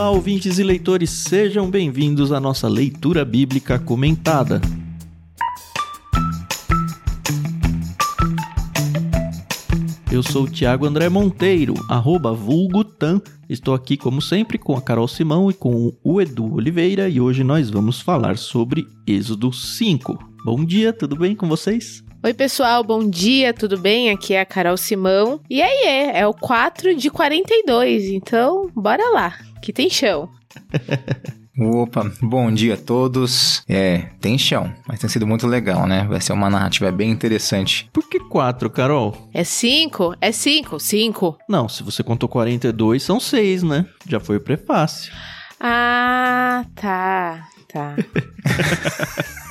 Olá, ouvintes e leitores, sejam bem-vindos à nossa leitura bíblica comentada. Eu sou o Thiago André Monteiro, arroba vulgutan. Estou aqui, como sempre, com a Carol Simão e com o Edu Oliveira e hoje nós vamos falar sobre Êxodo 5. Bom dia, tudo bem com vocês? Oi, pessoal, bom dia, tudo bem? Aqui é a Carol Simão. E aí, é, é o 4 de 42, então bora lá, que tem chão. Opa, bom dia a todos. É, tem chão, mas tem sido muito legal, né? Vai ser uma narrativa bem interessante. Por que 4, Carol? É 5? É 5, 5. Não, se você contou 42, são 6, né? Já foi o prefácio. Ah, tá, tá.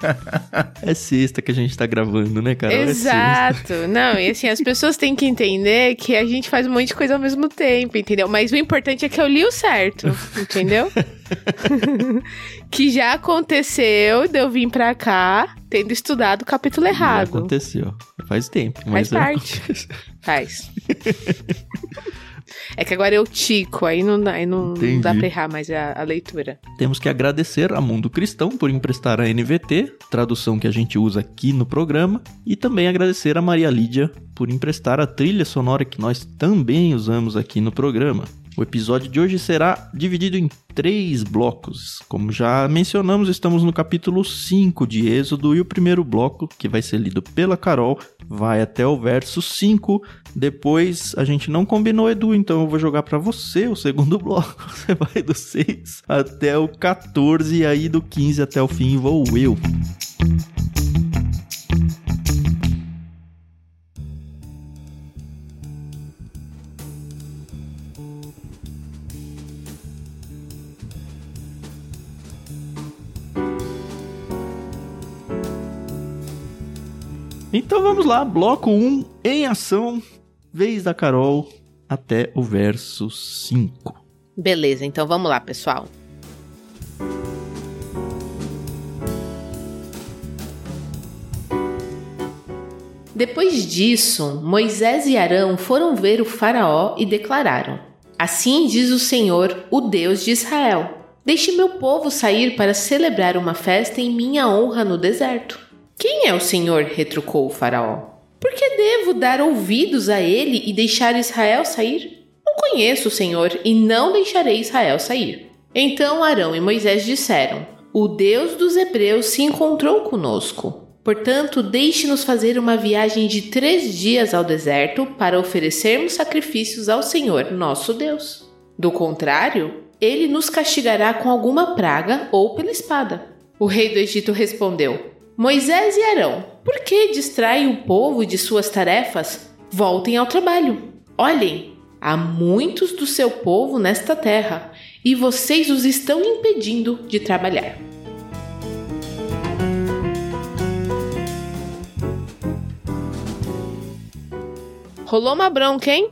é sexta que a gente tá gravando, né, Carol? Exato. É Não, e assim, as pessoas têm que entender que a gente faz um monte de coisa ao mesmo tempo, entendeu? Mas o importante é que eu li o certo, entendeu? que já aconteceu de eu vir pra cá tendo estudado o capítulo errado. Já aconteceu. Faz tempo. Faz parte. Faz. É que agora eu tico, aí não dá, aí não, não dá pra errar mais a, a, leitura. Temos que agradecer a Mundo Cristão por emprestar a NVT, tradução que a gente usa aqui no programa, e também agradecer a Maria Lídia por emprestar a trilha sonora que nós também usamos aqui no programa. O episódio de hoje será dividido em três blocos. Como já mencionamos, estamos no capítulo 5 de Êxodo e o primeiro bloco, que vai ser lido pela Carol, vai até o verso 5. Depois a gente não combinou, Edu, então eu vou jogar para você o segundo bloco. Você vai do 6 até o 14 e aí do 15 até o fim vou eu. Então vamos lá, bloco 1 em ação, vez da Carol até o verso 5. Beleza, então vamos lá, pessoal. Depois disso, Moisés e Arão foram ver o Faraó e declararam: Assim diz o Senhor, o Deus de Israel: Deixe meu povo sair para celebrar uma festa em minha honra no deserto. Quem é o Senhor? retrucou o Faraó. Por que devo dar ouvidos a ele e deixar Israel sair? Não conheço o Senhor e não deixarei Israel sair. Então Arão e Moisés disseram: O Deus dos Hebreus se encontrou conosco. Portanto, deixe-nos fazer uma viagem de três dias ao deserto para oferecermos sacrifícios ao Senhor, nosso Deus. Do contrário, ele nos castigará com alguma praga ou pela espada. O rei do Egito respondeu: Moisés e Arão, por que distraem o povo de suas tarefas? Voltem ao trabalho. Olhem, há muitos do seu povo nesta terra e vocês os estão impedindo de trabalhar. Rolou uma bronca, hein?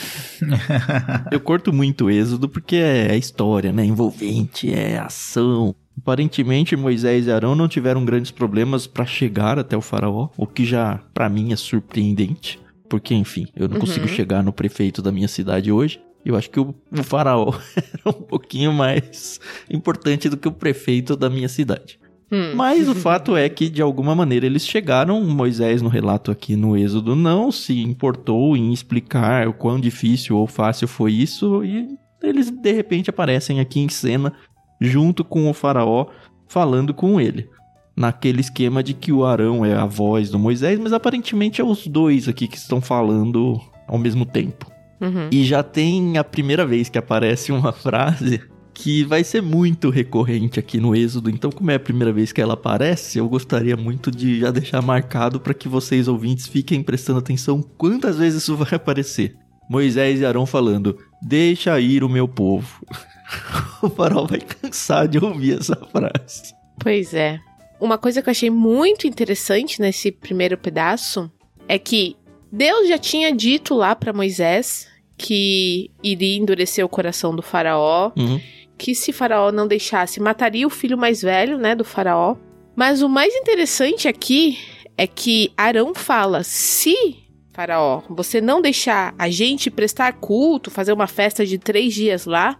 Eu curto muito Êxodo porque é história, né? Envolvente, é ação. Aparentemente, Moisés e Arão não tiveram grandes problemas para chegar até o faraó, o que já, para mim, é surpreendente. Porque, enfim, eu não uhum. consigo chegar no prefeito da minha cidade hoje. Eu acho que o, o faraó era um pouquinho mais importante do que o prefeito da minha cidade. Hum. Mas o fato é que, de alguma maneira, eles chegaram. Moisés, no relato aqui no Êxodo, não se importou em explicar o quão difícil ou fácil foi isso. E eles, de repente, aparecem aqui em cena junto com o faraó falando com ele. Naquele esquema de que o Arão é a voz do Moisés, mas aparentemente é os dois aqui que estão falando ao mesmo tempo. Uhum. E já tem a primeira vez que aparece uma frase que vai ser muito recorrente aqui no Êxodo. Então, como é a primeira vez que ela aparece, eu gostaria muito de já deixar marcado para que vocês ouvintes fiquem prestando atenção quantas vezes isso vai aparecer. Moisés e Arão falando: Deixa ir o meu povo. o farol vai cansar de ouvir essa frase. Pois é. Uma coisa que eu achei muito interessante nesse primeiro pedaço é que Deus já tinha dito lá para Moisés que iria endurecer o coração do faraó, uhum. que se faraó não deixasse, mataria o filho mais velho, né, do faraó. Mas o mais interessante aqui é que Arão fala: se Faraó, você não deixar a gente prestar culto, fazer uma festa de três dias lá,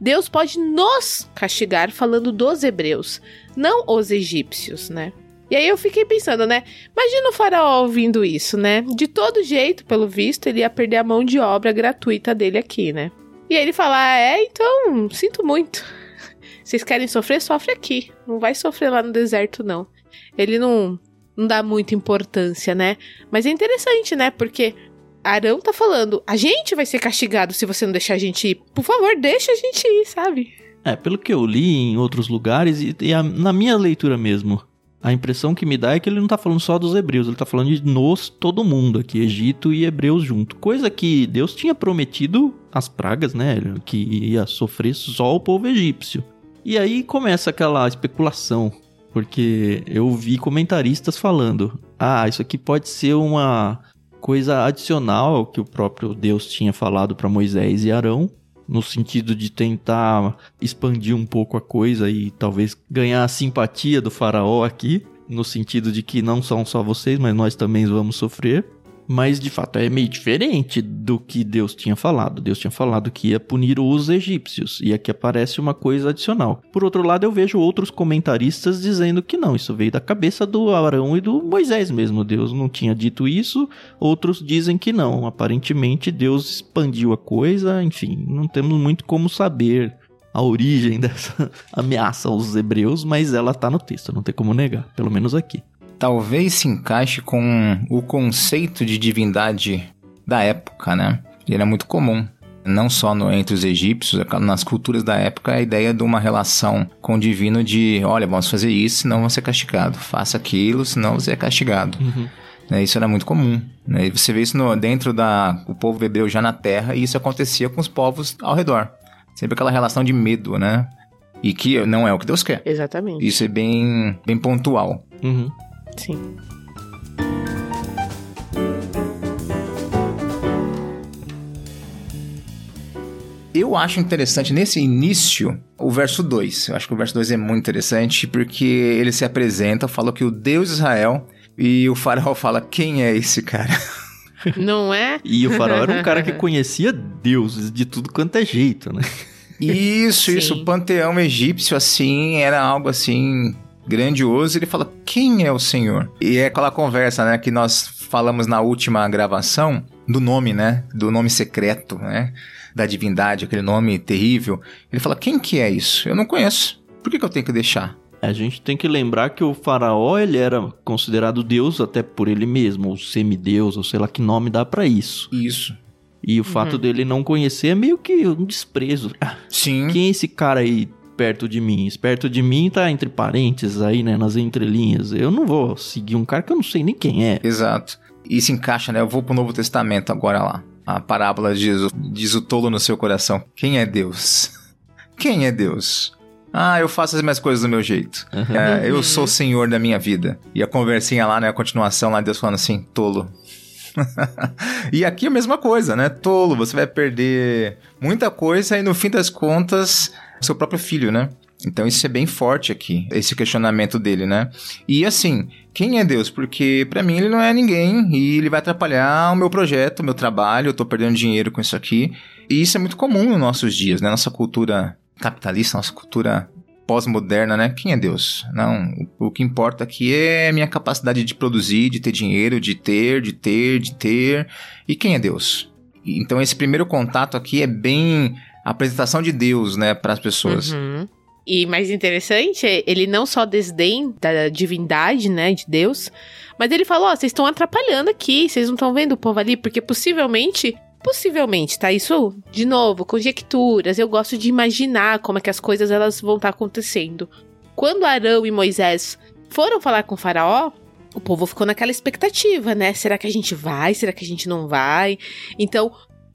Deus pode nos castigar falando dos hebreus, não os egípcios, né? E aí eu fiquei pensando, né? Imagina o faraó ouvindo isso, né? De todo jeito, pelo visto, ele ia perder a mão de obra gratuita dele aqui, né? E aí ele fala: ah, é, então, sinto muito. Vocês querem sofrer? Sofre aqui. Não vai sofrer lá no deserto, não. Ele não não dá muita importância, né? Mas é interessante, né? Porque Arão tá falando, a gente vai ser castigado se você não deixar a gente ir. Por favor, deixa a gente ir, sabe? É, pelo que eu li em outros lugares e, e a, na minha leitura mesmo, a impressão que me dá é que ele não tá falando só dos hebreus, ele tá falando de nós, todo mundo aqui, Egito e hebreus junto. Coisa que Deus tinha prometido as pragas, né? Que ia sofrer só o povo egípcio. E aí começa aquela especulação porque eu vi comentaristas falando: ah, isso aqui pode ser uma coisa adicional que o próprio Deus tinha falado para Moisés e Arão, no sentido de tentar expandir um pouco a coisa e talvez ganhar a simpatia do faraó aqui, no sentido de que não são só vocês, mas nós também vamos sofrer. Mas de fato é meio diferente do que Deus tinha falado. Deus tinha falado que ia punir os egípcios, e aqui aparece uma coisa adicional. Por outro lado, eu vejo outros comentaristas dizendo que não, isso veio da cabeça do Arão e do Moisés mesmo. Deus não tinha dito isso. Outros dizem que não. Aparentemente, Deus expandiu a coisa, enfim, não temos muito como saber a origem dessa ameaça aos hebreus, mas ela está no texto, não tem como negar, pelo menos aqui talvez se encaixe com o conceito de divindade da época, né? Ele era muito comum, não só no, entre os egípcios, nas culturas da época, a ideia de uma relação com o divino de, olha, vamos fazer isso, senão vamos ser castigado. Faça aquilo, senão você é castigado. Uhum. Né, isso era muito comum. Né? E você vê isso no, dentro da o povo hebreu já na terra, e isso acontecia com os povos ao redor. Sempre aquela relação de medo, né? E que não é o que Deus quer. Exatamente. Isso é bem, bem pontual. Uhum. Sim. Eu acho interessante nesse início o verso 2. Eu acho que o verso 2 é muito interessante porque ele se apresenta, fala que o Deus de Israel e o faraó fala: Quem é esse cara? Não é? E o faraó era um cara que conhecia deuses de tudo quanto é jeito, né? Isso, isso. O panteão egípcio, assim, era algo assim grandioso, ele fala: Quem é o Senhor? E é aquela conversa, né, que nós falamos na última gravação do nome, né? Do nome secreto, né? Da divindade, aquele nome terrível. Ele fala: Quem que é isso? Eu não conheço. Por que, que eu tenho que deixar? A gente tem que lembrar que o faraó ele era considerado deus até por ele mesmo, ou semideus, ou sei lá que nome dá para isso. Isso. E o fato uhum. dele não conhecer é meio que um desprezo. Sim. Quem é esse cara aí perto de mim. Perto de mim tá entre parênteses aí, né? Nas entrelinhas. Eu não vou seguir um cara que eu não sei nem quem é. Exato. E se encaixa, né? Eu vou pro Novo Testamento agora lá. A parábola diz, diz o tolo no seu coração. Quem é Deus? Quem é Deus? Ah, eu faço as minhas coisas do meu jeito. Uhum. É, eu sou o senhor da minha vida. E a conversinha lá, né? A continuação lá, Deus falando assim, tolo. e aqui a mesma coisa, né? Tolo, você vai perder muita coisa e no fim das contas seu próprio filho, né? Então isso é bem forte aqui, esse questionamento dele, né? E assim, quem é Deus? Porque para mim ele não é ninguém e ele vai atrapalhar o meu projeto, o meu trabalho, eu tô perdendo dinheiro com isso aqui. E isso é muito comum nos nossos dias, né? Nossa cultura capitalista, nossa cultura pós-moderna, né? Quem é Deus? Não, o que importa aqui é minha capacidade de produzir, de ter dinheiro, de ter, de ter, de ter. E quem é Deus? Então esse primeiro contato aqui é bem a apresentação de Deus, né, para as pessoas. Uhum. E mais interessante, ele não só desdém da divindade, né, de Deus, mas ele falou: oh, vocês estão atrapalhando aqui, vocês não estão vendo o povo ali, porque possivelmente, possivelmente, tá? Isso, de novo, conjecturas, eu gosto de imaginar como é que as coisas elas vão estar tá acontecendo. Quando Arão e Moisés foram falar com o Faraó, o povo ficou naquela expectativa, né? Será que a gente vai? Será que a gente não vai? Então,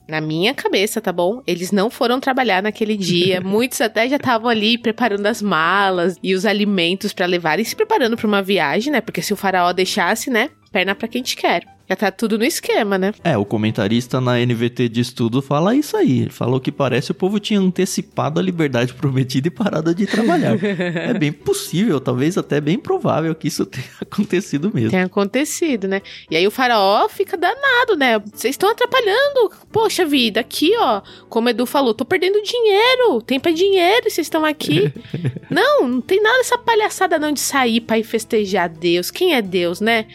na minha cabeça, tá bom? Eles não foram trabalhar naquele dia. Muitos até já estavam ali preparando as malas e os alimentos para levar e se preparando para uma viagem, né? Porque se o faraó deixasse, né? Perna para quem te quer. Já tá tudo no esquema, né? É, o comentarista na NVT de estudo fala isso aí. Ele falou que parece o povo tinha antecipado a liberdade prometida e parado de trabalhar. é bem possível, talvez até bem provável que isso tenha acontecido mesmo. Tem acontecido, né? E aí o faraó fica danado, né? Vocês estão atrapalhando. Poxa vida, aqui, ó. Como o Edu falou, tô perdendo dinheiro. Tempo é dinheiro e vocês estão aqui. não, não tem nada dessa palhaçada não de sair pra ir festejar Deus. Quem é Deus, né?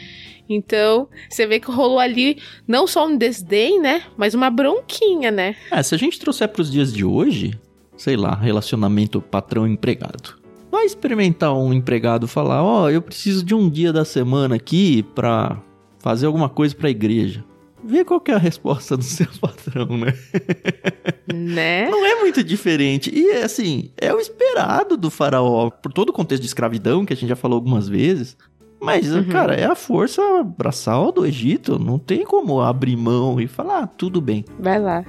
Então, você vê que rolou ali não só um desdém, né? Mas uma bronquinha, né? É, se a gente trouxer para os dias de hoje, sei lá, relacionamento patrão-empregado. Vai experimentar um empregado falar: Ó, oh, eu preciso de um dia da semana aqui pra fazer alguma coisa pra igreja. Vê qual é a resposta do seu patrão, né? Né? Não é muito diferente. E, assim, é o esperado do faraó. Por todo o contexto de escravidão, que a gente já falou algumas vezes. Mas, uhum. cara, é a força braçal do Egito. Não tem como abrir mão e falar, ah, tudo bem. Vai lá.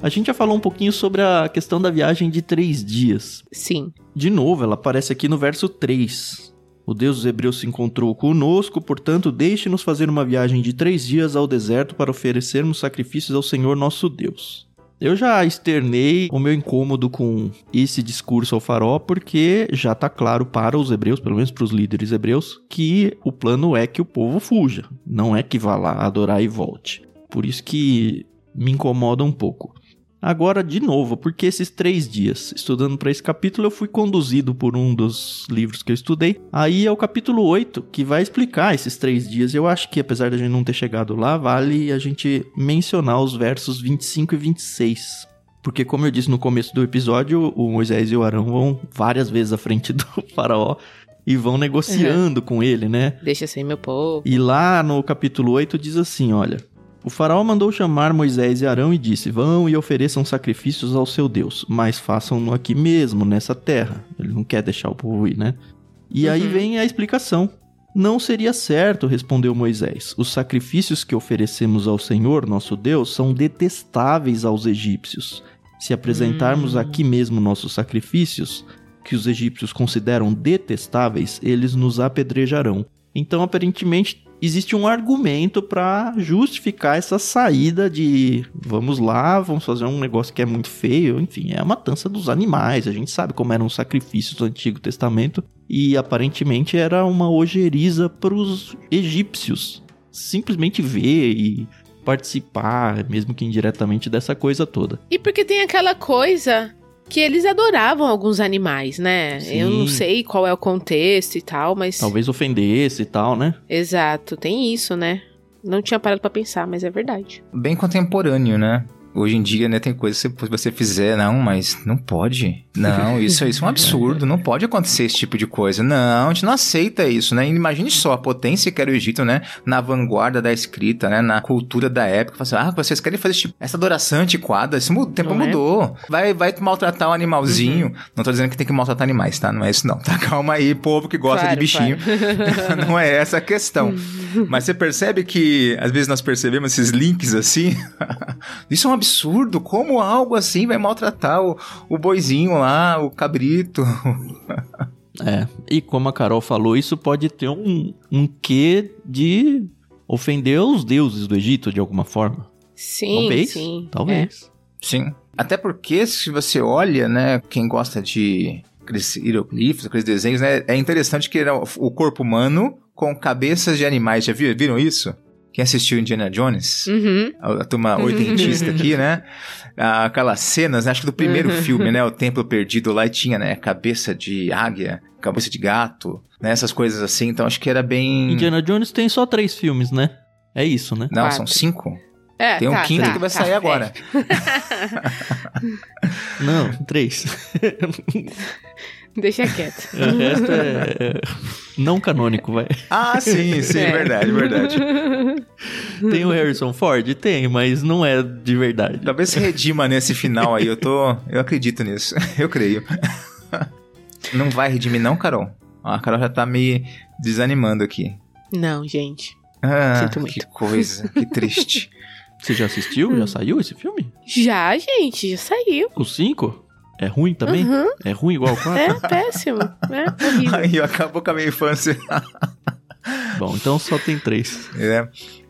A gente já falou um pouquinho sobre a questão da viagem de três dias. Sim. De novo, ela aparece aqui no verso 3. O Deus dos Hebreus se encontrou conosco, portanto, deixe-nos fazer uma viagem de três dias ao deserto para oferecermos sacrifícios ao Senhor nosso Deus. Eu já externei o meu incômodo com esse discurso ao farol, porque já tá claro para os hebreus, pelo menos para os líderes hebreus, que o plano é que o povo fuja, não é que vá lá adorar e volte. Por isso que me incomoda um pouco. Agora, de novo, porque esses três dias estudando para esse capítulo, eu fui conduzido por um dos livros que eu estudei. Aí é o capítulo 8, que vai explicar esses três dias. Eu acho que, apesar de a gente não ter chegado lá, vale a gente mencionar os versos 25 e 26. Porque, como eu disse no começo do episódio, o Moisés e o Arão vão várias vezes à frente do faraó e vão negociando uhum. com ele, né? Deixa sem meu povo. E lá no capítulo 8 diz assim: olha. O faraó mandou chamar Moisés e Arão e disse: Vão e ofereçam sacrifícios ao seu Deus, mas façam-no aqui mesmo, nessa terra. Ele não quer deixar o povo ir, né? E uhum. aí vem a explicação. Não seria certo, respondeu Moisés. Os sacrifícios que oferecemos ao Senhor, nosso Deus, são detestáveis aos egípcios. Se apresentarmos hum. aqui mesmo nossos sacrifícios, que os egípcios consideram detestáveis, eles nos apedrejarão. Então, aparentemente, existe um argumento para justificar essa saída de vamos lá, vamos fazer um negócio que é muito feio, enfim, é a matança dos animais. A gente sabe como eram os sacrifícios do Antigo Testamento e aparentemente era uma ojeriza para os egípcios simplesmente ver e participar, mesmo que indiretamente, dessa coisa toda. E porque tem aquela coisa que eles adoravam alguns animais, né? Sim. Eu não sei qual é o contexto e tal, mas. Talvez ofendesse e tal, né? Exato, tem isso, né? Não tinha parado para pensar, mas é verdade. Bem contemporâneo, né? Hoje em dia, né, tem coisas que você fizer, não, mas não pode. Não, isso, isso é um absurdo, não pode acontecer esse tipo de coisa. Não, a gente não aceita isso, né? Imagine só a potência que era o Egito, né? Na vanguarda da escrita, né? Na cultura da época. Assim, ah, vocês querem fazer tipo, essa adoração antiquada? Esse o tempo não é? mudou. É? Vai, vai maltratar o um animalzinho. Uhum. Não tô dizendo que tem que maltratar animais, tá? Não é isso não, tá? Calma aí, povo que gosta claro, de bichinho. Claro. não é essa a questão. Mas você percebe que, às vezes nós percebemos esses links assim. isso é um absurdo. Como algo assim vai maltratar o, o boizinho lá, o cabrito? é, e como a Carol falou, isso pode ter um, um quê de ofender os deuses do Egito de alguma forma. Sim, talvez, sim. Talvez. É. Sim. Até porque, se você olha, né, quem gosta de aqueles hieroglifos, aqueles desenhos, né, é interessante que era o corpo humano com cabeças de animais. Já viram, viram isso? Quem assistiu Indiana Jones? Uhum. A, a turma oitentista aqui, né? Aquelas cenas, né? acho que do primeiro uhum. filme, né? O Templo Perdido lá e tinha, né? Cabeça de águia, cabeça de gato, né? Essas coisas assim. Então acho que era bem. Indiana Jones tem só três filmes, né? É isso, né? Não, Quatro. são cinco. É, tem um tá, quinto tá, que vai tá, sair é. agora. Não, três. Deixa quieto. O resto é não canônico, vai. Ah, sim, sim, é. verdade, verdade. Tem o Harrison Ford? Tem, mas não é de verdade. Talvez se redima nesse final aí, eu tô. Eu acredito nisso. Eu creio. Não vai redimir, não, Carol? A Carol já tá me desanimando aqui. Não, gente. Ah, Sinto muito. que coisa, que triste. Você já assistiu? Já saiu esse filme? Já, gente, já saiu. O 5? É ruim também? Uhum. É ruim igual o 4? É péssimo. É horrível. Aí acabou com a minha infância. Bom, então só tem três. É.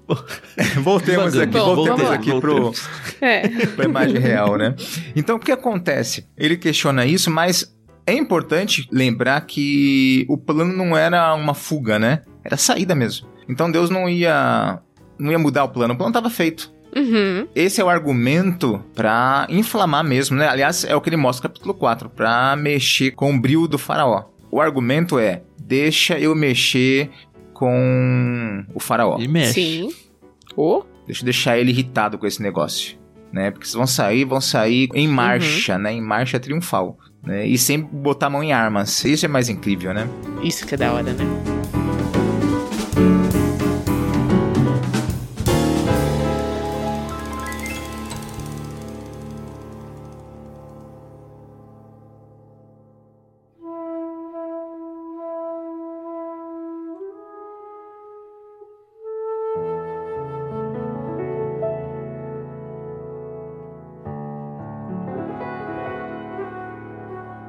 Voltemos aqui, Bom, voltemos aqui pro, Voltemos. É. pra imagem real, né? Então, o que acontece? Ele questiona isso, mas é importante lembrar que o plano não era uma fuga, né? Era saída mesmo. Então, Deus não ia não ia mudar o plano, o plano estava feito. Uhum. Esse é o argumento pra inflamar mesmo, né? Aliás, é o que ele mostra no capítulo 4, pra mexer com o brilho do faraó. O argumento é: deixa eu mexer com o faraó. E mexe. Sim. Oh. Deixa eu deixar ele irritado com esse negócio, né? Porque vocês vão sair, vão sair em marcha, né? Em marcha triunfal, né? E sem botar a mão em armas. Isso é mais incrível, né? Isso que é da hora, né?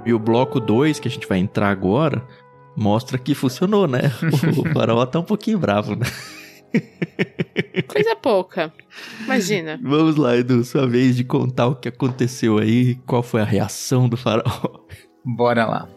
E o bloco 2, que a gente vai entrar agora, mostra que funcionou, né? O faraó tá um pouquinho bravo, né? Coisa pouca. Imagina. Vamos lá, Edu, sua vez de contar o que aconteceu aí, qual foi a reação do faraó. Bora lá.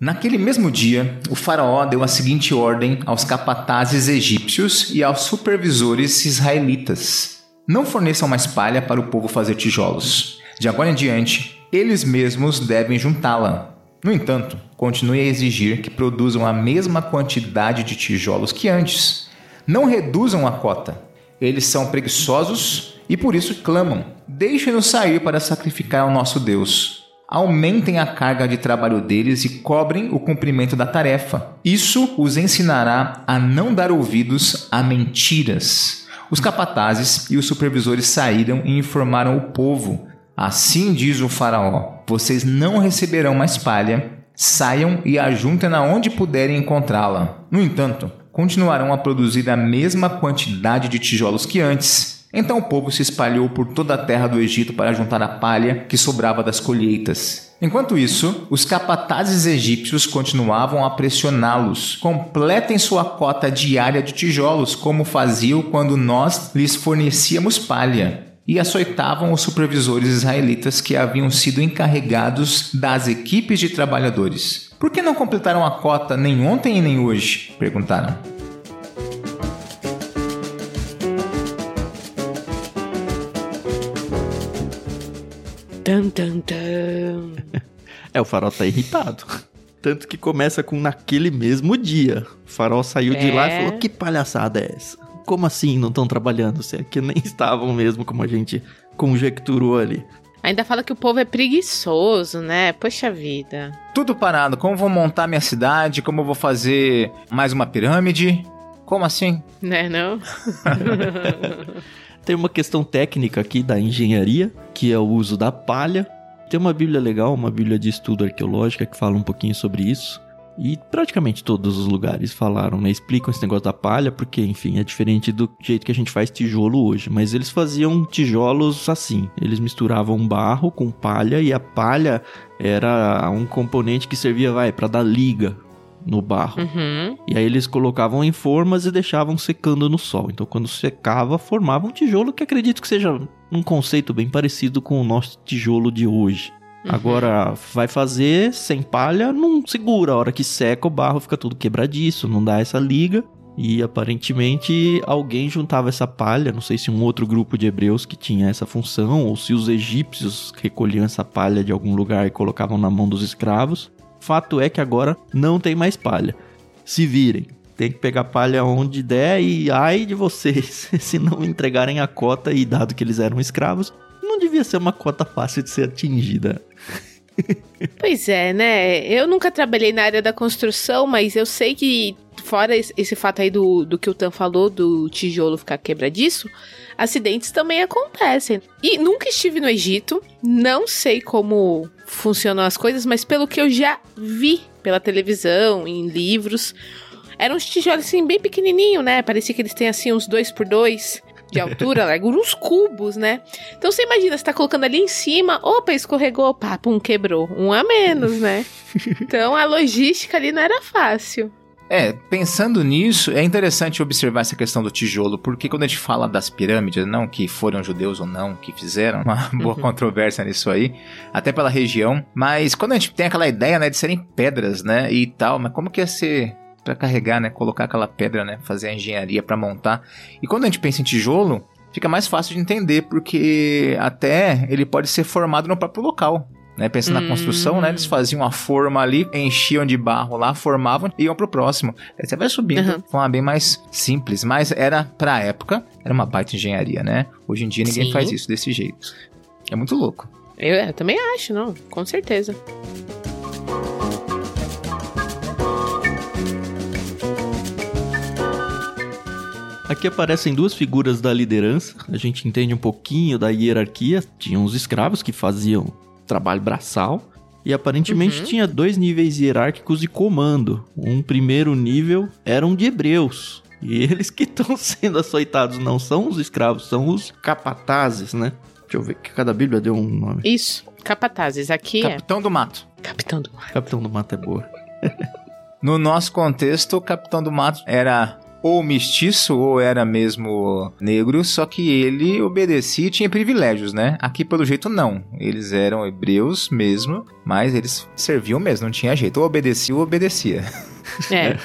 Naquele mesmo dia, o faraó deu a seguinte ordem aos capatazes egípcios e aos supervisores israelitas: Não forneçam mais palha para o povo fazer tijolos. De agora em diante, eles mesmos devem juntá-la. No entanto, continue a exigir que produzam a mesma quantidade de tijolos que antes. Não reduzam a cota. Eles são preguiçosos e por isso clamam: Deixem-nos sair para sacrificar ao nosso Deus. Aumentem a carga de trabalho deles e cobrem o cumprimento da tarefa. Isso os ensinará a não dar ouvidos a mentiras. Os capatazes e os supervisores saíram e informaram o povo. Assim diz o Faraó: Vocês não receberão mais palha, saiam e ajuntem-na onde puderem encontrá-la. No entanto, continuarão a produzir a mesma quantidade de tijolos que antes. Então o povo se espalhou por toda a terra do Egito para juntar a palha que sobrava das colheitas. Enquanto isso, os capatazes egípcios continuavam a pressioná-los. Completem sua cota diária de tijolos, como faziam quando nós lhes fornecíamos palha. E açoitavam os supervisores israelitas que haviam sido encarregados das equipes de trabalhadores. Por que não completaram a cota nem ontem e nem hoje? perguntaram. Tan, tan, tan. É, o faraó tá irritado. Tanto que começa com naquele mesmo dia. O faraó saiu de lá e É. falou: Que palhaçada é essa? Como assim não estão trabalhando? Se é que nem estavam mesmo, como a gente conjecturou ali. Ainda fala que o povo é preguiçoso, né? Poxa vida. Tudo parado. Como vou montar minha cidade? Como eu vou fazer mais uma pirâmide? Como assim? Né, não? Tem uma questão técnica aqui da engenharia, que é o uso da palha. Tem uma bíblia legal, uma bíblia de estudo arqueológica que fala um pouquinho sobre isso. E praticamente todos os lugares falaram, né? Explicam esse negócio da palha, porque, enfim, é diferente do jeito que a gente faz tijolo hoje. Mas eles faziam tijolos assim. Eles misturavam barro com palha e a palha era um componente que servia, vai, para dar liga no barro. Uhum. E aí eles colocavam em formas e deixavam secando no sol. Então quando secava, formava um tijolo que acredito que seja um conceito bem parecido com o nosso tijolo de hoje. Uhum. Agora, vai fazer sem palha, não segura. A hora que seca, o barro fica tudo quebradiço, não dá essa liga. E aparentemente alguém juntava essa palha, não sei se um outro grupo de hebreus que tinha essa função, ou se os egípcios recolhiam essa palha de algum lugar e colocavam na mão dos escravos. Fato é que agora não tem mais palha. Se virem. Tem que pegar palha onde der e ai de vocês se não entregarem a cota e dado que eles eram escravos, não devia ser uma cota fácil de ser atingida. Pois é, né? Eu nunca trabalhei na área da construção, mas eu sei que, fora esse, fato aí do, do que o Tan falou, do tijolo ficar quebradiço, acidentes também acontecem. E nunca estive no Egito, não sei como funcionam as coisas, mas pelo que eu já vi pela televisão, em livros, Eram uns tijolos assim, bem pequenininho, né? Parecia que eles têm assim uns dois por dois de altura, largura uns cubos, né? Então você imagina, você tá colocando ali em cima, opa, escorregou, pá, pum, quebrou. Um a menos, né? Então a logística ali não era fácil. É, pensando nisso, é interessante observar essa questão do tijolo, porque quando a gente fala das pirâmides, não que foram judeus ou não que fizeram, uma boa uhum. controvérsia nisso aí, até pela região, mas quando a gente tem aquela ideia, né, de serem pedras, né, e tal, mas como que ia ser para carregar, né, colocar aquela pedra, né, fazer a engenharia para montar? E quando a gente pensa em tijolo, fica mais fácil de entender, porque até ele pode ser formado no próprio local. Né, pensando hum. na construção, né, eles faziam uma forma ali, enchiam de barro lá, formavam e iam pro próximo. Aí você vai subindo uhum. de forma bem mais simples, mas era pra época, era uma baita engenharia, né? Hoje em dia ninguém Sim. faz isso desse jeito. É muito louco. Eu, eu também acho, não, com certeza. Aqui aparecem duas figuras da liderança. A gente entende um pouquinho da hierarquia. Tinha os escravos que faziam trabalho braçal. E aparentemente uhum. tinha dois níveis hierárquicos de comando. Um primeiro nível eram de hebreus. E eles que estão sendo açoitados não são os escravos, são os capatazes, né? Deixa eu ver que cada bíblia deu um nome. Isso, capatazes. Aqui Capitão é. Capitão do Mato. Capitão do Mato. Capitão do Mato é boa. no nosso contexto, o Capitão do Mato era ou mestiço ou era mesmo negro, só que ele obedecia e tinha privilégios, né? Aqui, pelo jeito, não. Eles eram hebreus mesmo, mas eles serviam mesmo, não tinha jeito. Ou obedecia ou obedecia. É.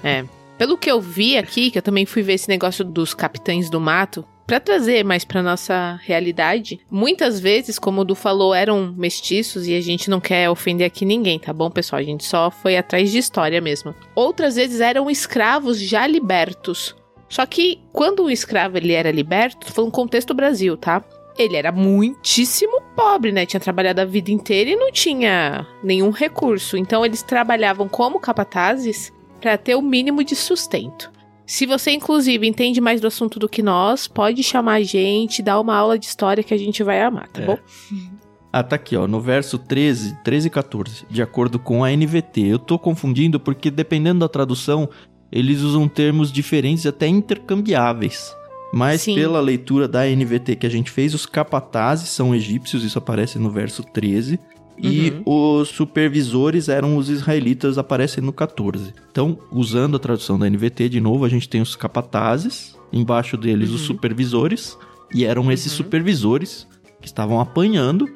é. Pelo que eu vi aqui, que eu também fui ver esse negócio dos capitães do mato, para trazer mais para nossa realidade, muitas vezes, como o Du falou, eram mestiços e a gente não quer ofender aqui ninguém, tá bom, pessoal? A gente só foi atrás de história mesmo. Outras vezes eram escravos já libertos. Só que quando o escravo ele era liberto, foi um contexto Brasil, tá? Ele era muitíssimo pobre, né? Tinha trabalhado a vida inteira e não tinha nenhum recurso. Então eles trabalhavam como capatazes para ter o mínimo de sustento. Se você, inclusive, entende mais do assunto do que nós, pode chamar a gente, dar uma aula de história que a gente vai amar, tá é. bom? Ah, tá aqui, ó, no verso 13, 13 e 14, de acordo com a NVT. Eu tô confundindo porque, dependendo da tradução, eles usam termos diferentes até intercambiáveis. Mas Sim. pela leitura da NVT que a gente fez, os capatazes são egípcios, isso aparece no verso 13. E uhum. os supervisores eram os israelitas, aparecem no 14. Então, usando a tradução da NVT, de novo, a gente tem os capatazes, embaixo deles uhum. os supervisores, e eram esses uhum. supervisores que estavam apanhando,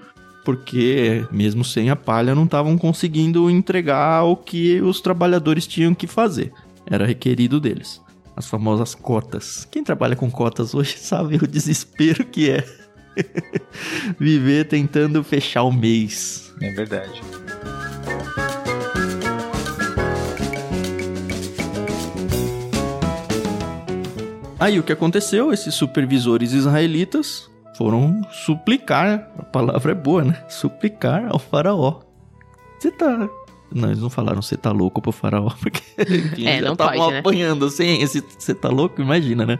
porque mesmo sem a palha não estavam conseguindo entregar o que os trabalhadores tinham que fazer. Era requerido deles. As famosas cotas. Quem trabalha com cotas hoje sabe o desespero que é viver tentando fechar o mês é verdade. Aí o que aconteceu? Esses supervisores israelitas foram suplicar, a palavra é boa, né? Suplicar ao faraó. Você tá. Não, eles não falaram você tá louco pro faraó, porque enfim, é, já estavam né? apanhando assim, esse você tá louco, imagina, né?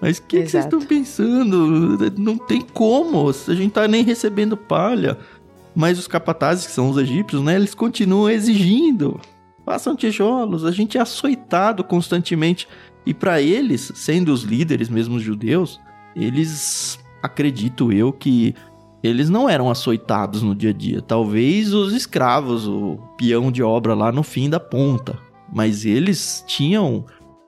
Mas o que, que vocês estão pensando? Não tem como, a gente tá nem recebendo palha. Mas os capatazes, que são os egípcios, né, eles continuam exigindo. Façam tijolos, a gente é açoitado constantemente. E para eles, sendo os líderes, mesmo os judeus, eles, acredito eu, que eles não eram açoitados no dia a dia. Talvez os escravos, o peão de obra lá no fim da ponta. Mas eles tinham,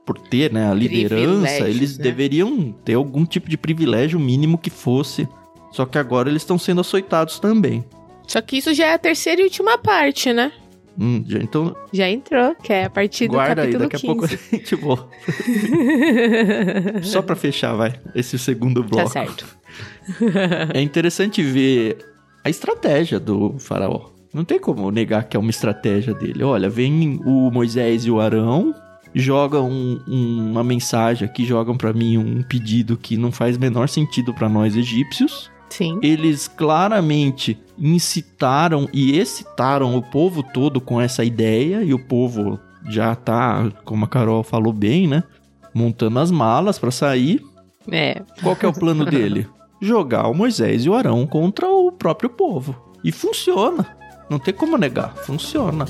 por ter né, a liderança, eles né? deveriam ter algum tipo de privilégio mínimo que fosse. Só que agora eles estão sendo açoitados também. Só que isso já é a terceira e última parte, né? Hum, já então. Já entrou, que é a partir do Guarda capítulo aí, daqui 15. a pouco a gente volta. Só pra fechar, vai. Esse segundo bloco. Tá certo. é interessante ver a estratégia do faraó. Não tem como negar que é uma estratégia dele. Olha, vem o Moisés e o Arão, jogam um, uma mensagem aqui, jogam para mim um pedido que não faz menor sentido para nós egípcios. Sim. Eles claramente incitaram e excitaram o povo todo com essa ideia e o povo já tá, como a Carol falou bem, né? Montando as malas para sair. É. Qual que é o plano dele? Jogar o Moisés e o Arão contra o próprio povo. E funciona. Não tem como negar, funciona.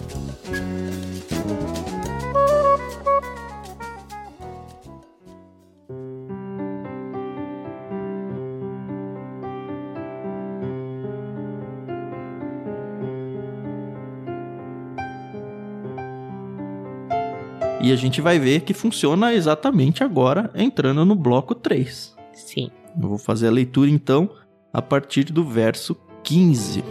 E a gente vai ver que funciona exatamente agora, entrando no bloco 3. Sim. Eu vou fazer a leitura então a partir do verso 15.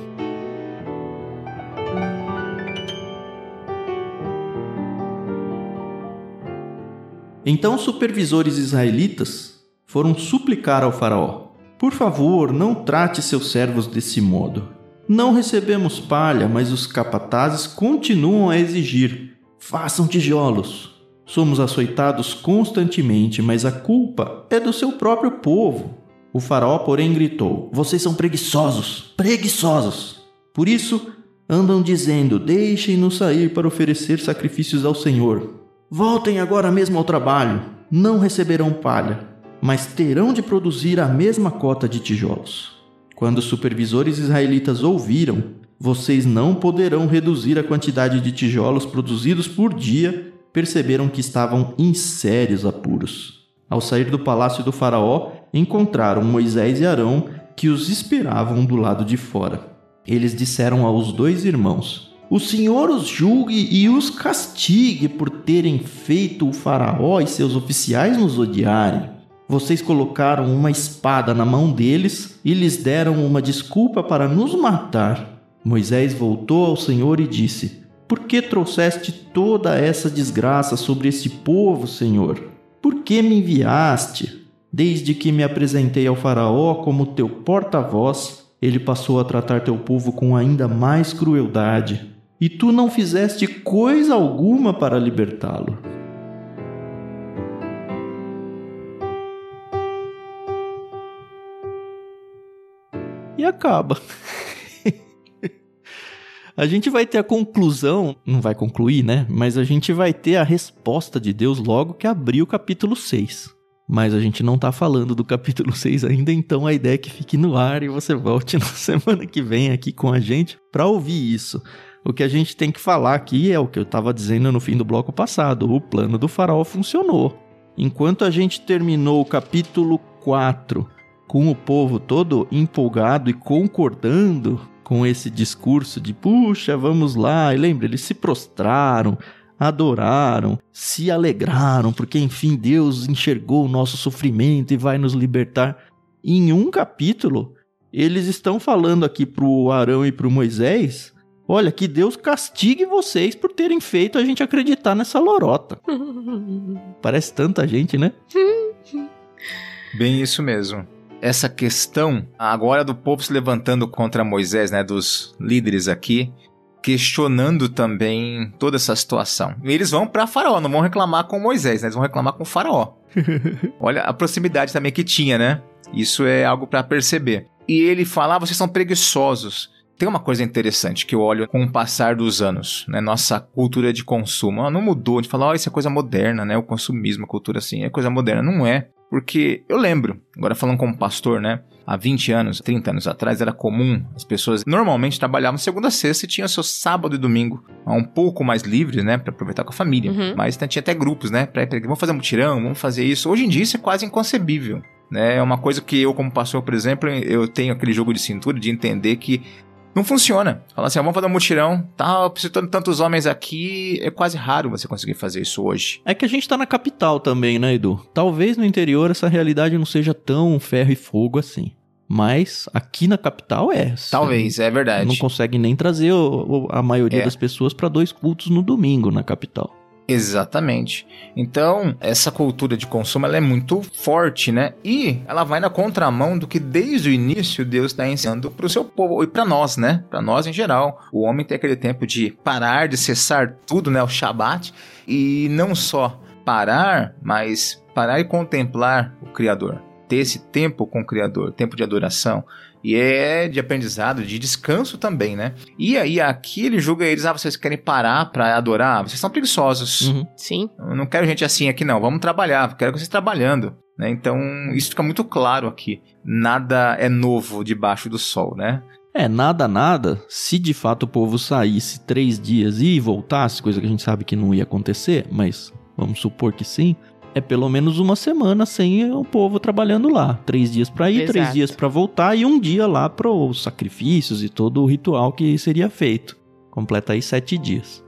Então os supervisores israelitas foram suplicar ao Faraó: Por favor, não trate seus servos desse modo. Não recebemos palha, mas os capatazes continuam a exigir: façam tijolos. Somos açoitados constantemente, mas a culpa é do seu próprio povo. O faraó, porém, gritou: Vocês são preguiçosos, preguiçosos. Por isso, andam dizendo: Deixem-nos sair para oferecer sacrifícios ao Senhor. Voltem agora mesmo ao trabalho. Não receberão palha, mas terão de produzir a mesma cota de tijolos. Quando os supervisores israelitas ouviram: Vocês não poderão reduzir a quantidade de tijolos produzidos por dia, perceberam que estavam em sérios apuros. Ao sair do palácio do Faraó, encontraram Moisés e Arão que os esperavam do lado de fora. Eles disseram aos dois irmãos: O Senhor os julgue e os castigue por terem feito o Faraó e seus oficiais nos odiarem. Vocês colocaram uma espada na mão deles e lhes deram uma desculpa para nos matar. Moisés voltou ao Senhor e disse: Por que trouxeste toda essa desgraça sobre esse povo, Senhor? Por que me enviaste? Desde que me apresentei ao Faraó como teu porta-voz, ele passou a tratar teu povo com ainda mais crueldade. E tu não fizeste coisa alguma para libertá-lo. E acaba. a gente vai ter a conclusão, não vai concluir, né? Mas a gente vai ter a resposta de Deus logo que abrir o capítulo 6. Mas a gente não tá falando do capítulo 6 ainda, então a ideia é que fique no ar e você volte na semana que vem aqui com a gente para ouvir isso. O que a gente tem que falar aqui é o que eu estava dizendo no fim do bloco passado: o plano do farol funcionou. Enquanto a gente terminou o capítulo 4 com o povo todo empolgado e concordando com esse discurso de puxa, vamos lá, e lembra, eles se prostraram, adoraram, se alegraram, porque enfim Deus enxergou o nosso sofrimento e vai nos libertar. Em um capítulo, eles estão falando aqui pro Arão e pro Moisés: olha, que Deus castigue vocês por terem feito a gente acreditar nessa lorota. Parece tanta gente, né? Bem isso mesmo. Essa questão agora do povo se levantando contra Moisés, né, dos líderes aqui, questionando também toda essa situação. E eles vão para Faraó, não vão reclamar com Moisés, né? Eles vão reclamar com Faraó. Olha a proximidade também que tinha, né? Isso é algo para perceber. E ele fala: ah, vocês são preguiçosos. Tem uma coisa interessante que eu olho com o passar dos anos, né? Nossa cultura de consumo. Ela não mudou. A gente fala, oh, isso é coisa moderna, né? O consumismo, a cultura assim, é coisa moderna. Não é. Porque eu lembro, agora falando como pastor, né? Há 20 anos, 30 anos atrás, era comum as pessoas normalmente trabalhavam segunda a sexta e tinham seu sábado e domingo um pouco mais livres, né? Para aproveitar com a família. Uhum. Mas tinha até grupos, né? Pra, pra, vamos fazer mutirão, vamos fazer isso. Hoje em dia isso é quase inconcebível. Né? É uma coisa que eu, como pastor, por exemplo, eu tenho aquele jogo de cintura de entender que não funciona. Fala assim, vamos fazer um mutirão, tá, precisando de tantos homens aqui, é quase raro você conseguir fazer isso hoje. É que a gente tá na capital também, né, Edu? Talvez no interior essa realidade não seja tão ferro e fogo assim. Mas aqui na capital é. Talvez, é verdade. Não consegue nem trazer a maioria é. das pessoas para dois cultos no domingo na capital. Exatamente. Então, essa cultura de consumo ela é muito forte, né? E ela vai na contramão do que desde o início Deus está ensinando para o seu povo e para nós, né? Para nós em geral. O homem tem aquele tempo de parar, de cessar tudo, né? O Shabat. E não só parar, mas parar e contemplar o Criador. Ter esse tempo com o Criador, tempo de adoração. E é de aprendizado, de descanso também, né? E aí aqui ele julga eles, ah, vocês querem parar para adorar? Vocês são preguiçosos. Uhum. Sim. Eu não quero gente assim aqui não, vamos trabalhar, quero vocês trabalhando. Né? Então isso fica muito claro aqui. Nada é novo debaixo do sol, né? É, nada, nada. Se de fato o povo saísse três dias e voltasse, coisa que a gente sabe que não ia acontecer, mas vamos supor que sim, é pelo menos uma semana sem o povo trabalhando lá. Três dias para ir, Exato. três dias para voltar e um dia lá para os sacrifícios e todo o ritual que seria feito. Completa aí sete dias.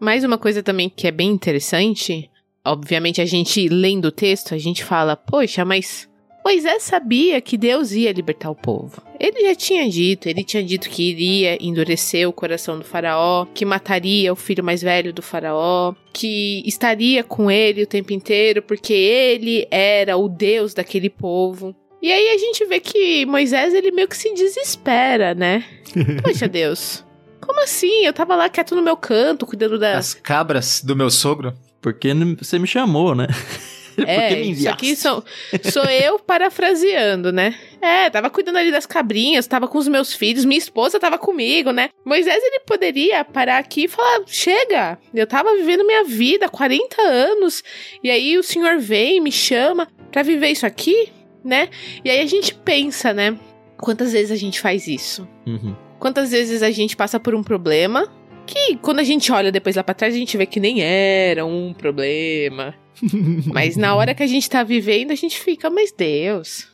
Mais uma coisa também que é bem interessante, obviamente a gente lendo o texto, a gente fala, poxa, mas Moisés sabia que Deus ia libertar o povo. Ele já tinha dito, ele tinha dito que iria endurecer o coração do faraó, que mataria o filho mais velho do faraó, que estaria com ele o tempo inteiro, porque ele era o Deus daquele povo. E aí a gente vê que Moisés, ele meio que se desespera, né? Poxa Deus, como assim? Eu tava lá quieto no meu canto, cuidando das... As cabras do meu sogro. Porque você me chamou, né? É, isso aqui sou, sou eu parafraseando, né? É, tava cuidando ali das cabrinhas, tava com os meus filhos, minha esposa tava comigo, né? Moisés, ele poderia parar aqui e falar: chega, eu tava vivendo minha vida 40 anos, e aí o senhor vem e me chama pra viver isso aqui, né? E aí a gente pensa, né? Quantas vezes a gente faz isso? Uhum. Quantas vezes a gente passa por um problema que quando a gente olha depois lá pra trás, a gente vê que nem era um problema. mas na hora que a gente tá vivendo, a gente fica, mas Deus,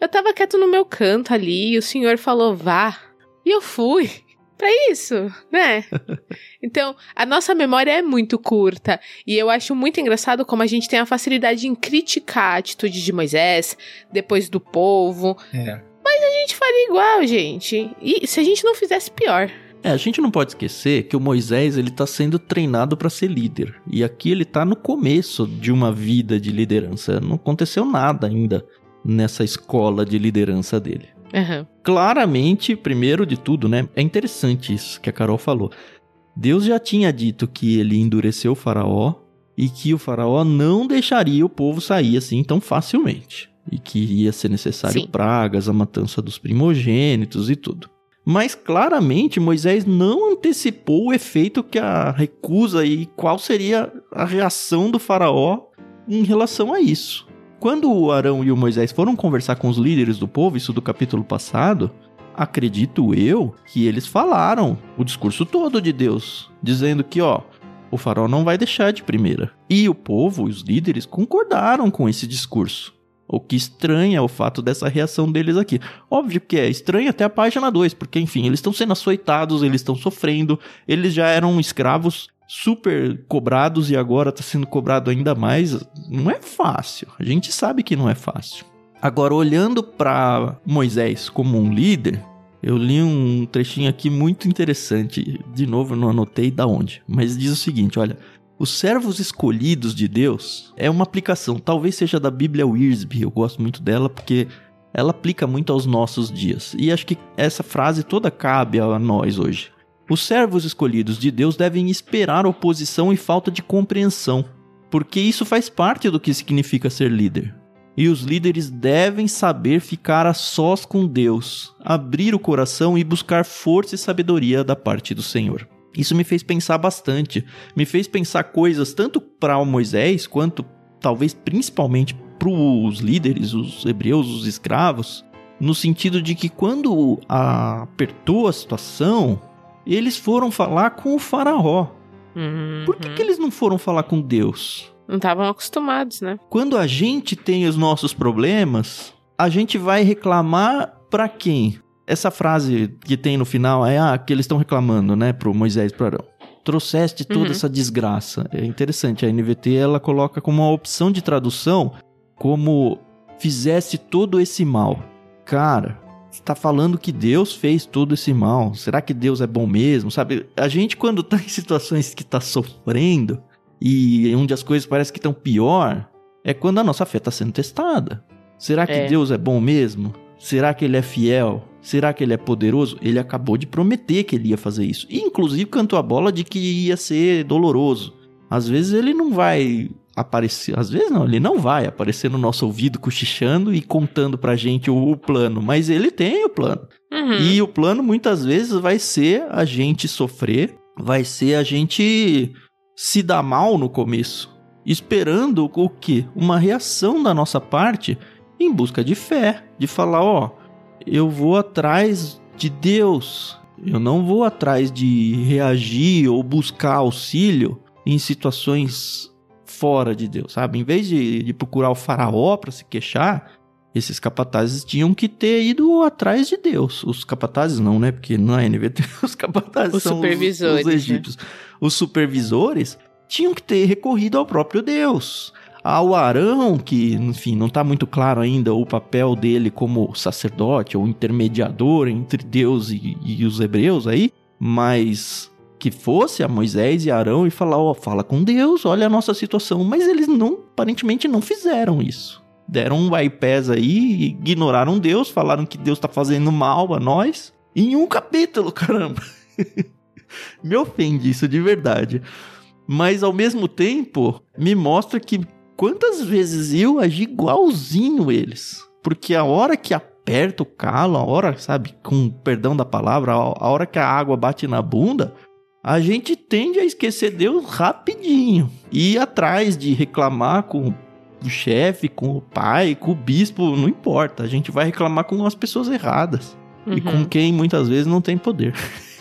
eu tava quieto no meu canto ali, e o senhor falou vá, e eu fui. Pra isso, né? Então, a nossa memória é muito curta. E eu acho muito engraçado como a gente tem a facilidade em criticar a atitude de Moisés, depois do povo. É. Mas a gente faria igual, gente. E se a gente não fizesse pior. É, a gente não pode esquecer que o Moisés ele está sendo treinado para ser líder. E aqui ele está no começo de uma vida de liderança. Não aconteceu nada ainda nessa escola de liderança dele. Uhum. Claramente, primeiro de tudo, né? É interessante isso que a Carol falou. Deus já tinha dito que ele endureceu o faraó e que o faraó não deixaria o povo sair assim tão facilmente. E que ia ser necessário Sim. pragas, a matança dos primogênitos e tudo. Mas claramente Moisés não antecipou o efeito que a recusa e qual seria a reação do faraó em relação a isso. Quando o Arão e o Moisés foram conversar com os líderes do povo, isso do capítulo passado, acredito eu que eles falaram o discurso todo de Deus, dizendo que, ó, o faraó não vai deixar de primeira. E o povo, os líderes, concordaram com esse discurso. O que estranha o fato dessa reação deles aqui. Óbvio que é estranho até a página 2, porque enfim, eles estão sendo açoitados, eles estão sofrendo, eles já eram escravos super cobrados e agora está sendo cobrado ainda mais. Não é fácil. A gente sabe que não é fácil. Agora, olhando para Moisés como um líder, eu li um trechinho aqui muito interessante. De novo, eu não anotei da onde, mas diz o seguinte: olha. Os servos escolhidos de Deus é uma aplicação, talvez seja da Bíblia Wiersbe, eu gosto muito dela porque ela aplica muito aos nossos dias. E acho que essa frase toda cabe a nós hoje. Os servos escolhidos de Deus devem esperar oposição e falta de compreensão, porque isso faz parte do que significa ser líder. E os líderes devem saber ficar a sós com Deus, abrir o coração e buscar força e sabedoria da parte do Senhor. Isso me fez pensar bastante, me fez pensar coisas tanto para o Moisés quanto talvez principalmente para os líderes, os hebreus, os escravos, no sentido de que quando apertou a situação, eles foram falar com o faraó. Uhum. Por que, que eles não foram falar com Deus? Não estavam acostumados, né? Quando a gente tem os nossos problemas, a gente vai reclamar para quem? Essa frase que tem no final é ah, que eles estão reclamando, né, pro Moisés e pro Arão. Trouxeste toda Uhum. essa desgraça. É interessante, a NVT ela coloca como uma opção de tradução como fizesse todo esse mal. Cara, você tá falando que Deus fez todo esse mal. Será que Deus é bom mesmo? Sabe, a gente quando tá em situações que tá sofrendo e onde as coisas parecem que estão pior, é quando a nossa fé tá sendo testada. Será que É. Deus é bom mesmo? Será que ele é fiel? Será que ele é poderoso? Ele acabou de prometer que ele ia fazer isso. E inclusive cantou a bola de que ia ser doloroso. Às vezes ele não vai aparecer, às vezes não, ele não vai aparecer no nosso ouvido cochichando e contando pra gente o, o plano, mas ele tem o plano. Uhum. E o plano muitas vezes vai ser a gente sofrer, vai ser a gente se dar mal no começo, esperando o quê? Uma reação da nossa parte em busca de fé, de falar, ó, eu vou atrás de Deus. Eu não vou atrás de reagir ou buscar auxílio em situações fora de Deus, sabe? Em vez de, de procurar o faraó para se queixar, esses capatazes tinham que ter ido atrás de Deus. Os capatazes não, né? Porque na NVT os capatazes os são supervisores, os, os egípcios. Né? Os supervisores tinham que ter recorrido ao próprio Deus. Ao Arão, que, enfim, não está muito claro ainda o papel dele como sacerdote ou intermediador entre Deus e, e os hebreus aí, mas que fosse a Moisés e Arão e falar, ó, oh, fala com Deus, olha a nossa situação, mas eles não, aparentemente não fizeram isso. Deram um bypass aí, ignoraram Deus, falaram que Deus tá fazendo mal a nós. Em um capítulo, caramba. Me ofende isso de verdade. Mas ao mesmo tempo, me mostra que quantas vezes eu agi igualzinho eles. Porque a hora que aperta o calo, a hora, sabe, com perdão da palavra, a hora que a água bate na bunda, a gente tende a esquecer Deus rapidinho. E ir atrás de reclamar com o chefe, com o pai, com o bispo, não importa. A gente vai reclamar com as pessoas erradas. Uhum. E com uhum. quem muitas vezes não tem poder.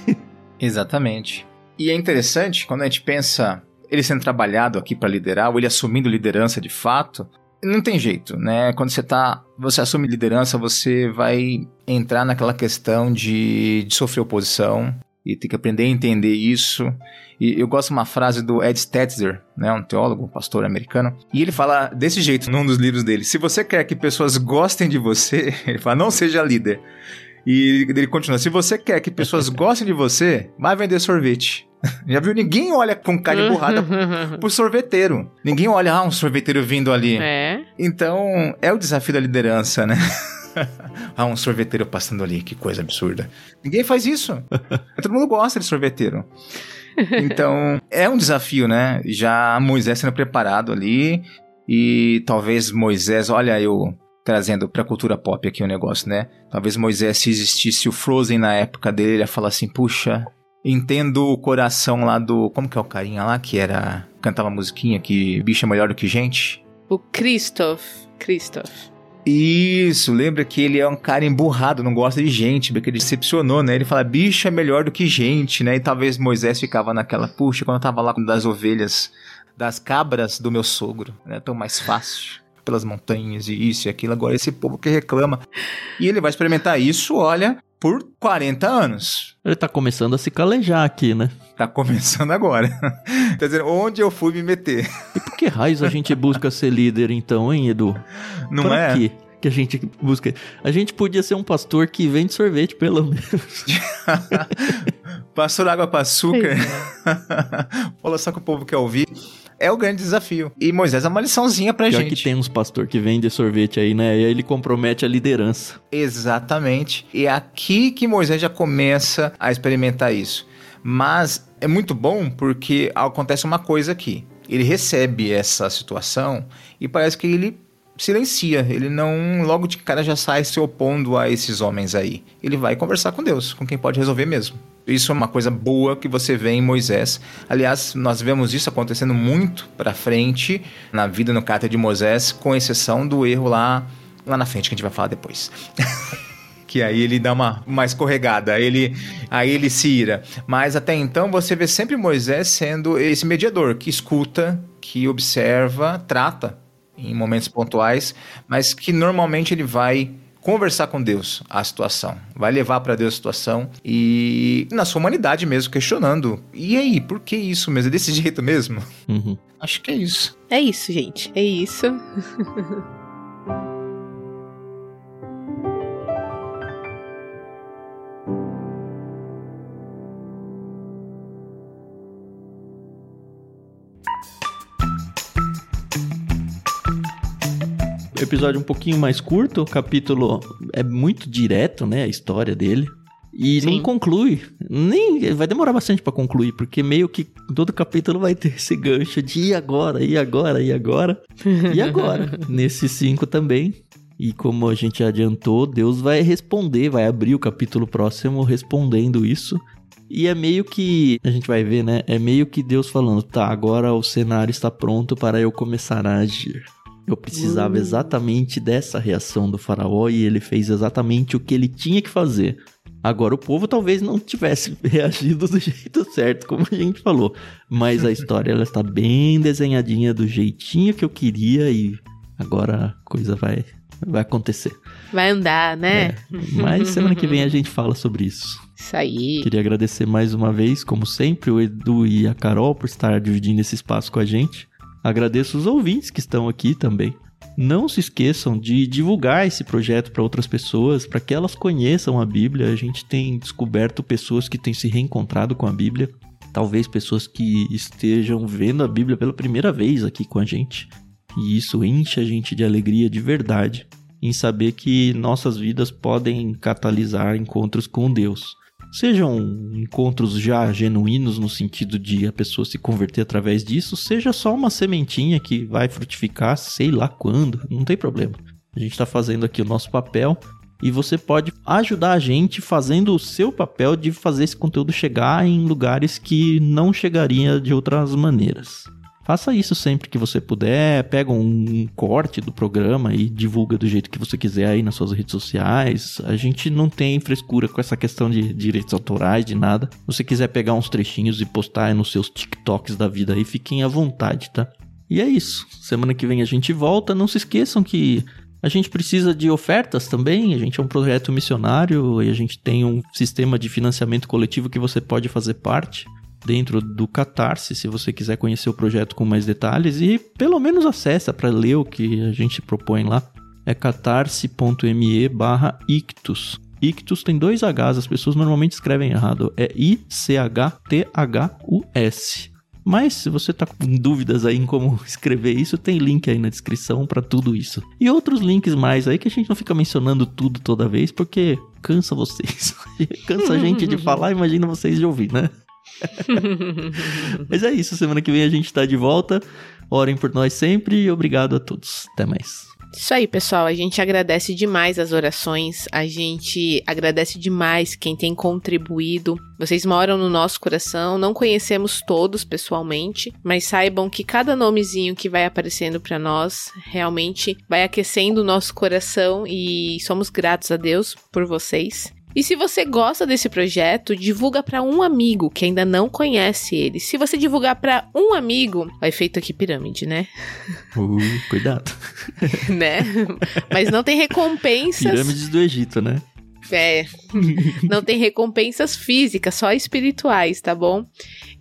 Exatamente. E é interessante quando a gente pensa ele sendo trabalhado aqui para liderar, ou ele assumindo liderança de fato, não tem jeito, né? Quando você tá, você assume liderança, você vai entrar naquela questão de, de sofrer oposição e ter que aprender a entender isso. E eu gosto de uma frase do Ed Stetzer, né, um teólogo, um pastor americano, e ele fala desse jeito num dos livros dele: se você quer que pessoas gostem de você, ele fala, não seja líder. E ele continua: se você quer que pessoas gostem de você, vai vender sorvete. Já viu? Ninguém olha com cara de borrada pro sorveteiro. Ninguém olha, ah, um sorveteiro vindo ali. É. Então, é o desafio da liderança, né? ah, um sorveteiro passando ali, que coisa absurda. Ninguém faz isso. Todo mundo gosta de sorveteiro. Então, é um desafio, né? Já Moisés sendo preparado ali. E talvez Moisés, olha, eu trazendo pra cultura pop aqui o negócio, né? Talvez Moisés, se existisse o Frozen na época dele, ele ia falar assim: puxa, entendo o coração lá do. Como que é o carinha lá que era. Cantava musiquinha que bicho é melhor do que gente? O Christoph. Christoph. Isso, lembra que ele é um cara emburrado, não gosta de gente, porque ele decepcionou, né? Ele fala, bicho é melhor do que gente, né? E talvez Moisés ficava naquela, puxa, quando eu tava lá com das ovelhas, das cabras do meu sogro, né? Tão mais fácil pelas montanhas e isso e aquilo. Agora esse povo que reclama. E ele vai experimentar isso, olha, por 40 anos. Ele tá começando a se calejar aqui, né? Tá começando agora. Quer dizer, onde eu fui me meter? E por que raios a gente busca ser líder então, hein, Edu? Não pra é? Quê? que a gente busca. A gente podia ser um pastor que vende sorvete, pelo menos. pastor água para açúcar. Olha só que o povo quer ouvir é o grande desafio. E Moisés é uma liçãozinha pra Pior gente. que tem uns pastor que vende sorvete aí, né? E aí ele compromete a liderança. Exatamente. E é aqui que Moisés já começa a experimentar isso. Mas é muito bom porque acontece uma coisa aqui. Ele recebe essa situação e parece que ele silencia, ele não logo de cara já sai se opondo a esses homens aí. Ele vai conversar com Deus, com quem pode resolver mesmo. Isso é uma coisa boa que você vê em Moisés. Aliás, nós vemos isso acontecendo muito para frente na vida no caráter de Moisés, com exceção do erro lá lá na frente que a gente vai falar depois. que aí ele dá uma, uma escorregada, aí ele, aí ele se ira. Mas até então você vê sempre Moisés sendo esse mediador que escuta, que observa, trata em momentos pontuais, mas que normalmente ele vai conversar com Deus a situação, vai levar para Deus a situação e na sua humanidade mesmo, questionando. E aí, por que isso mesmo? É desse jeito mesmo? Uhum. Acho que é isso. É isso, gente. É isso. episódio um pouquinho mais curto, o capítulo é muito direto, né, a história dele. E Sim. não conclui. Nem vai demorar bastante para concluir, porque meio que todo capítulo vai ter esse gancho de e agora, e agora, e agora, e agora. Nesse cinco também. E como a gente adiantou, Deus vai responder, vai abrir o capítulo próximo respondendo isso. E é meio que, a gente vai ver, né? É meio que Deus falando, tá, agora o cenário está pronto para eu começar a agir. Eu precisava exatamente dessa reação do faraó e ele fez exatamente o que ele tinha que fazer. Agora o povo talvez não tivesse reagido do jeito certo, como a gente falou, mas a história ela está bem desenhadinha do jeitinho que eu queria e agora a coisa vai vai acontecer. Vai andar, né? É. Mas semana que vem a gente fala sobre isso. Isso aí. Queria agradecer mais uma vez, como sempre, o Edu e a Carol por estar dividindo esse espaço com a gente. Agradeço os ouvintes que estão aqui também. Não se esqueçam de divulgar esse projeto para outras pessoas, para que elas conheçam a Bíblia. A gente tem descoberto pessoas que têm se reencontrado com a Bíblia, talvez pessoas que estejam vendo a Bíblia pela primeira vez aqui com a gente. E isso enche a gente de alegria de verdade em saber que nossas vidas podem catalisar encontros com Deus. Sejam encontros já genuínos no sentido de a pessoa se converter através disso, seja só uma sementinha que vai frutificar sei lá quando, não tem problema. A gente está fazendo aqui o nosso papel e você pode ajudar a gente fazendo o seu papel de fazer esse conteúdo chegar em lugares que não chegaria de outras maneiras. Faça isso sempre que você puder, pega um corte do programa e divulga do jeito que você quiser aí nas suas redes sociais. A gente não tem frescura com essa questão de direitos autorais, de nada. Se você quiser pegar uns trechinhos e postar aí nos seus TikToks da vida aí, fiquem à vontade, tá? E é isso. Semana que vem a gente volta. Não se esqueçam que a gente precisa de ofertas também. A gente é um projeto missionário e a gente tem um sistema de financiamento coletivo que você pode fazer parte dentro do Catarse, se você quiser conhecer o projeto com mais detalhes e pelo menos acessa para ler o que a gente propõe lá. É catarse.me barra ictus. Ictus tem dois Hs, as pessoas normalmente escrevem errado. É I-C-H-T-H-U-S. Mas se você tá com dúvidas aí em como escrever isso, tem link aí na descrição para tudo isso. E outros links mais aí que a gente não fica mencionando tudo toda vez, porque cansa vocês. cansa a gente de falar, imagina vocês de ouvir, né? Mas é isso, semana que vem a gente tá de volta. Orem por nós sempre e obrigado a todos. Até mais. Isso aí, pessoal. A gente agradece demais as orações. A gente agradece demais quem tem contribuído. Vocês moram no nosso coração. Não conhecemos todos pessoalmente, mas saibam que cada nomezinho que vai aparecendo para nós realmente vai aquecendo o nosso coração e somos gratos a Deus por vocês. E se você gosta desse projeto, divulga para um amigo que ainda não conhece ele. Se você divulgar para um amigo, vai feito aqui pirâmide, né? Uh, cuidado. né? Mas não tem recompensas. Pirâmides do Egito, né? É. Não tem recompensas físicas, só espirituais, tá bom?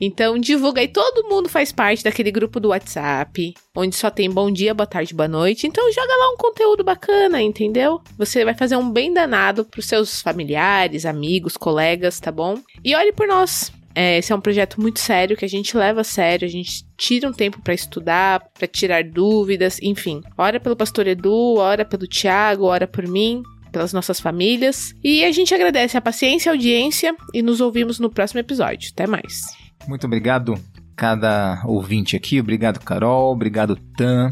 Então divulga aí. Todo mundo faz parte daquele grupo do WhatsApp, onde só tem bom dia, boa tarde, boa noite. Então joga lá um conteúdo bacana, entendeu? Você vai fazer um bem danado pros seus familiares, amigos, colegas, tá bom? E olhe por nós. É, esse é um projeto muito sério que a gente leva a sério, a gente tira um tempo para estudar, para tirar dúvidas, enfim. Ora pelo pastor Edu, ora pelo Tiago, ora por mim, pelas nossas famílias. E a gente agradece a paciência a audiência e nos ouvimos no próximo episódio. Até mais. Muito obrigado, cada ouvinte aqui. Obrigado, Carol. Obrigado, Tan.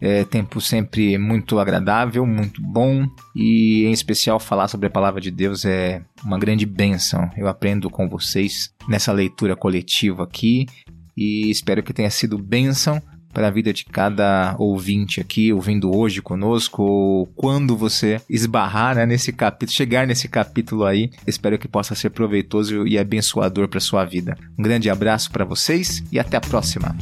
É tempo sempre muito agradável, muito bom e em especial falar sobre a palavra de Deus é uma grande bênção. Eu aprendo com vocês nessa leitura coletiva aqui e espero que tenha sido bênção para a vida de cada ouvinte aqui, ouvindo hoje conosco, ou quando você esbarrar né, nesse capítulo, chegar nesse capítulo aí. Espero que possa ser proveitoso e abençoador para sua vida. Um grande abraço para vocês e até a próxima.